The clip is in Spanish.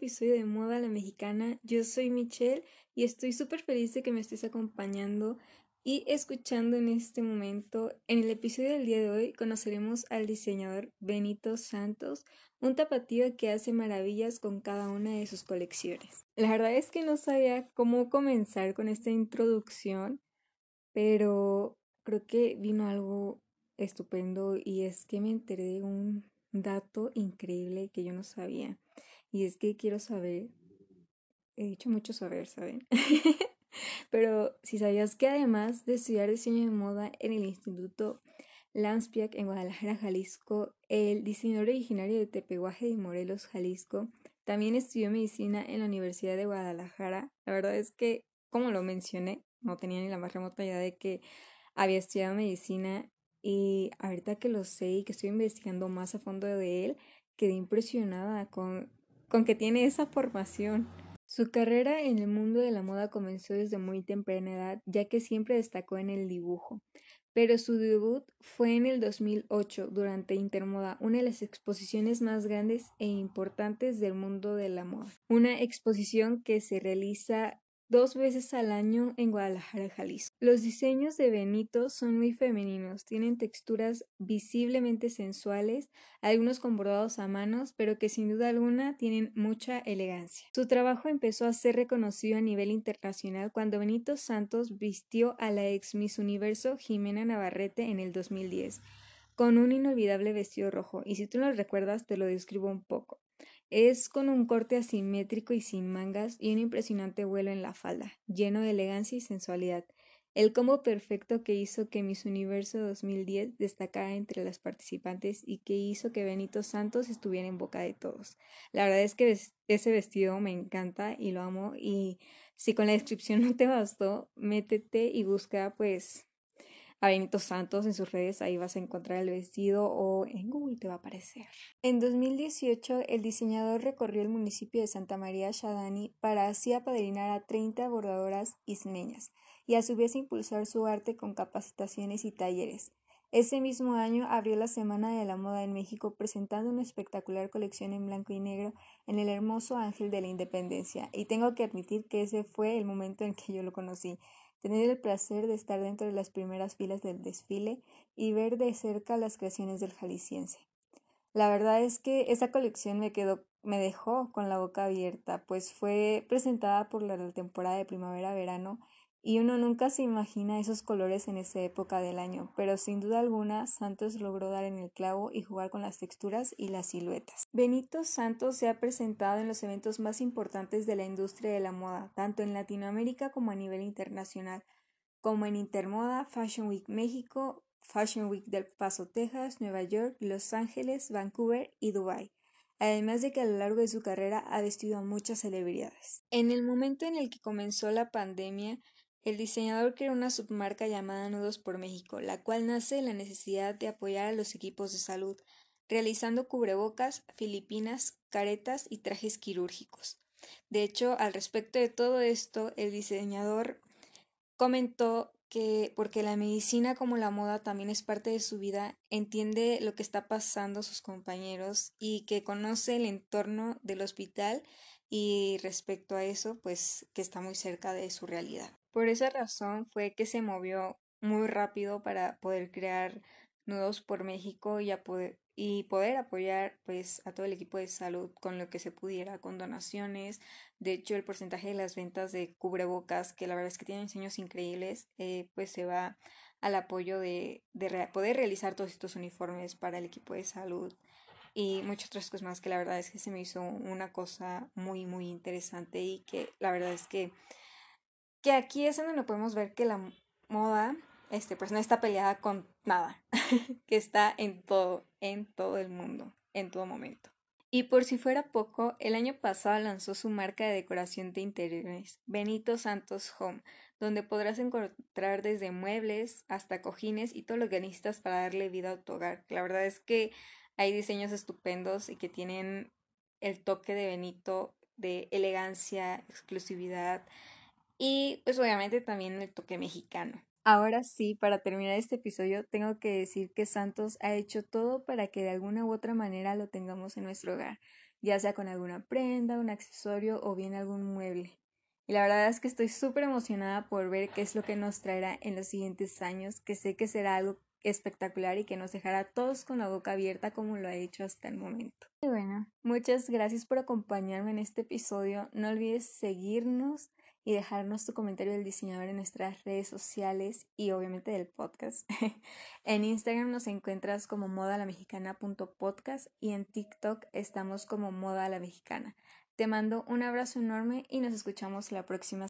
episodio de Moda a la Mexicana. Yo soy Michelle y estoy súper feliz de que me estés acompañando y escuchando en este momento. En el episodio del día de hoy conoceremos al diseñador Benito Santos, un tapatío que hace maravillas con cada una de sus colecciones. La verdad es que no sabía cómo comenzar con esta introducción, pero creo que vino algo estupendo y es que me enteré de un dato increíble que yo no sabía. Y es que quiero saber, he dicho mucho saber, ¿saben? Pero si sabías que además de estudiar diseño de moda en el Instituto Lanspiac en Guadalajara, Jalisco, el diseñador originario de Tepehuaje de Morelos, Jalisco, también estudió medicina en la Universidad de Guadalajara. La verdad es que, como lo mencioné, no tenía ni la más remota idea de que había estudiado medicina y ahorita que lo sé y que estoy investigando más a fondo de él, quedé impresionada con, con que tiene esa formación. Su carrera en el mundo de la moda comenzó desde muy temprana edad, ya que siempre destacó en el dibujo. Pero su debut fue en el 2008 durante Intermoda, una de las exposiciones más grandes e importantes del mundo de la moda. Una exposición que se realiza dos veces al año en Guadalajara, Jalisco. Los diseños de Benito son muy femeninos, tienen texturas visiblemente sensuales, algunos con bordados a manos, pero que sin duda alguna tienen mucha elegancia. Su trabajo empezó a ser reconocido a nivel internacional cuando Benito Santos vistió a la ex Miss Universo Jimena Navarrete en el 2010 con un inolvidable vestido rojo, y si tú lo recuerdas te lo describo un poco. Es con un corte asimétrico y sin mangas y un impresionante vuelo en la falda, lleno de elegancia y sensualidad. El combo perfecto que hizo que Miss Universo 2010 destacara entre las participantes y que hizo que Benito Santos estuviera en boca de todos. La verdad es que ese vestido me encanta y lo amo y si con la descripción no te bastó, métete y busca pues a Benito Santos en sus redes, ahí vas a encontrar el vestido o en Google te va a aparecer. En 2018, el diseñador recorrió el municipio de Santa María Shadani para así apadrinar a 30 bordadoras ismeñas y a su vez impulsar su arte con capacitaciones y talleres. Ese mismo año abrió la Semana de la Moda en México presentando una espectacular colección en blanco y negro en el hermoso Ángel de la Independencia y tengo que admitir que ese fue el momento en que yo lo conocí tener el placer de estar dentro de las primeras filas del desfile y ver de cerca las creaciones del jalisciense. La verdad es que esa colección me quedó, me dejó con la boca abierta, pues fue presentada por la temporada de primavera-verano y uno nunca se imagina esos colores en esa época del año, pero sin duda alguna Santos logró dar en el clavo y jugar con las texturas y las siluetas. Benito Santos se ha presentado en los eventos más importantes de la industria de la moda, tanto en Latinoamérica como a nivel internacional, como en Intermoda, Fashion Week México, Fashion Week del Paso, Texas, Nueva York, Los Ángeles, Vancouver y Dubai además de que a lo largo de su carrera ha vestido a muchas celebridades. En el momento en el que comenzó la pandemia, el diseñador creó una submarca llamada Nudos por México, la cual nace de la necesidad de apoyar a los equipos de salud, realizando cubrebocas, filipinas, caretas y trajes quirúrgicos. De hecho, al respecto de todo esto, el diseñador comentó que porque la medicina como la moda también es parte de su vida, entiende lo que está pasando sus compañeros y que conoce el entorno del hospital y respecto a eso, pues que está muy cerca de su realidad. Por esa razón fue que se movió muy rápido para poder crear nudos por México y, poder, apoyar pues a todo el equipo de salud con lo que se pudiera, con donaciones. De hecho, el porcentaje de las ventas de cubrebocas, que la verdad es que tienen diseños increíbles, eh, pues se va al apoyo de, de poder realizar todos estos uniformes para el equipo de salud y muchas otras cosas más que la verdad es que se me hizo una cosa muy muy interesante y que la verdad es que que aquí es en donde podemos ver que la moda este, pues no está peleada con nada, que está en todo, en todo el mundo, en todo momento. Y por si fuera poco, el año pasado lanzó su marca de decoración de interiores, Benito Santos Home, donde podrás encontrar desde muebles hasta cojines y todo lo que necesitas para darle vida a tu hogar. La verdad es que hay diseños estupendos y que tienen el toque de Benito de elegancia, exclusividad, y pues obviamente también el toque mexicano. Ahora sí, para terminar este episodio, tengo que decir que Santos ha hecho todo para que de alguna u otra manera lo tengamos en nuestro hogar. ya sea con alguna prenda, un accesorio o bien algún mueble. Y la verdad es que estoy súper emocionada por ver qué es lo que nos traerá en los siguientes años, que sé que será algo espectacular y que nos dejará todos con la boca abierta como lo ha hecho hasta el momento. Y bueno, muchas gracias por acompañarme en este episodio. No olvides seguirnos y dejarnos tu comentario del diseñador en nuestras redes sociales y obviamente del podcast. en Instagram nos encuentras como modalamexicana.podcast y en TikTok estamos como moda la mexicana. Te mando un abrazo enorme y nos escuchamos la próxima